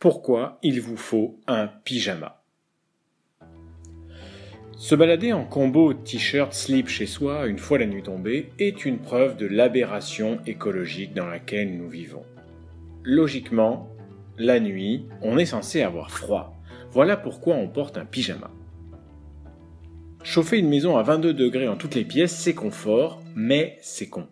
pourquoi il vous faut un pyjama. Se balader en combo t-shirt slip chez soi une fois la nuit tombée est une preuve de l'aberration écologique dans laquelle nous vivons. Logiquement, la nuit, on est censé avoir froid. Voilà pourquoi on porte un pyjama. Chauffer une maison à 22 degrés en toutes les pièces, c'est confort, mais c'est con.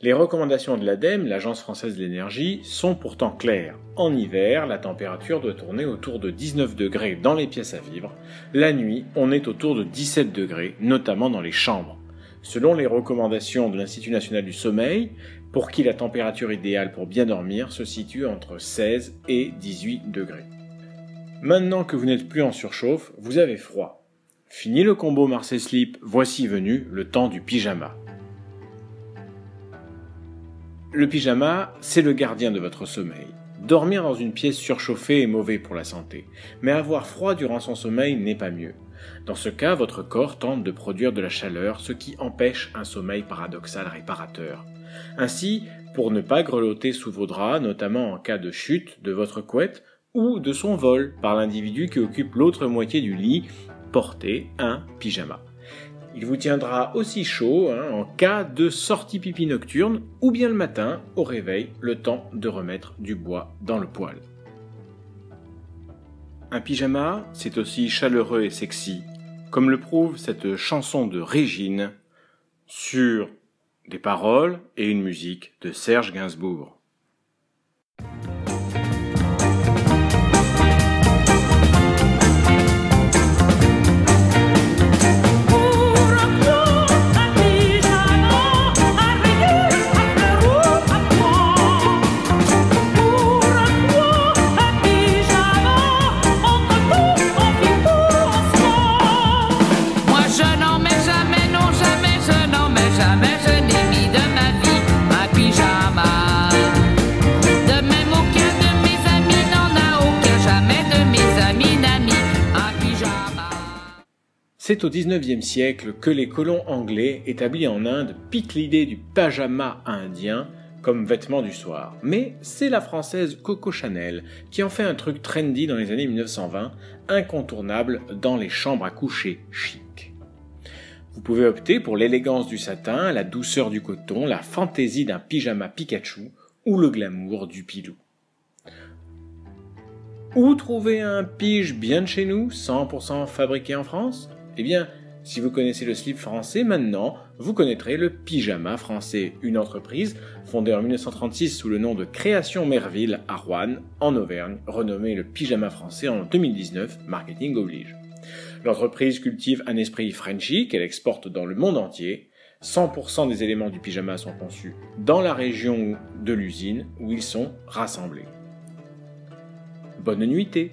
Les recommandations de l'ADEME, l'Agence française de l'énergie, sont pourtant claires. En hiver, la température doit tourner autour de 19 degrés dans les pièces à vivre. La nuit, on est autour de 17 degrés, notamment dans les chambres. Selon les recommandations de l'Institut national du sommeil, pour qui la température idéale pour bien dormir se situe entre 16 et 18 degrés. Maintenant que vous n'êtes plus en surchauffe, vous avez froid. Fini le combo Marseille Slip, voici venu le temps du pyjama. Le pyjama, c'est le gardien de votre sommeil. Dormir dans une pièce surchauffée est mauvais pour la santé, mais avoir froid durant son sommeil n'est pas mieux. Dans ce cas, votre corps tente de produire de la chaleur, ce qui empêche un sommeil paradoxal réparateur. Ainsi, pour ne pas grelotter sous vos draps, notamment en cas de chute de votre couette ou de son vol par l'individu qui occupe l'autre moitié du lit, portez un pyjama. Il vous tiendra aussi chaud hein, en cas de sortie pipi nocturne ou bien le matin au réveil, le temps de remettre du bois dans le poêle. Un pyjama, c'est aussi chaleureux et sexy, comme le prouve cette chanson de Régine sur des paroles et une musique de Serge Gainsbourg. C'est au XIXe siècle que les colons anglais établis en Inde piquent l'idée du pyjama indien comme vêtement du soir. Mais c'est la française Coco Chanel qui en fait un truc trendy dans les années 1920, incontournable dans les chambres à coucher chic. Vous pouvez opter pour l'élégance du satin, la douceur du coton, la fantaisie d'un pyjama Pikachu ou le glamour du pilou. Où trouver un pige bien de chez nous, 100% fabriqué en France? Eh bien, si vous connaissez le slip français, maintenant, vous connaîtrez le pyjama français, une entreprise fondée en 1936 sous le nom de Création Merville à Rouen, en Auvergne, renommée le pyjama français en 2019, marketing oblige. L'entreprise cultive un esprit Frenchy qu'elle exporte dans le monde entier. 100% des éléments du pyjama sont conçus dans la région de l'usine où ils sont rassemblés. Bonne nuitée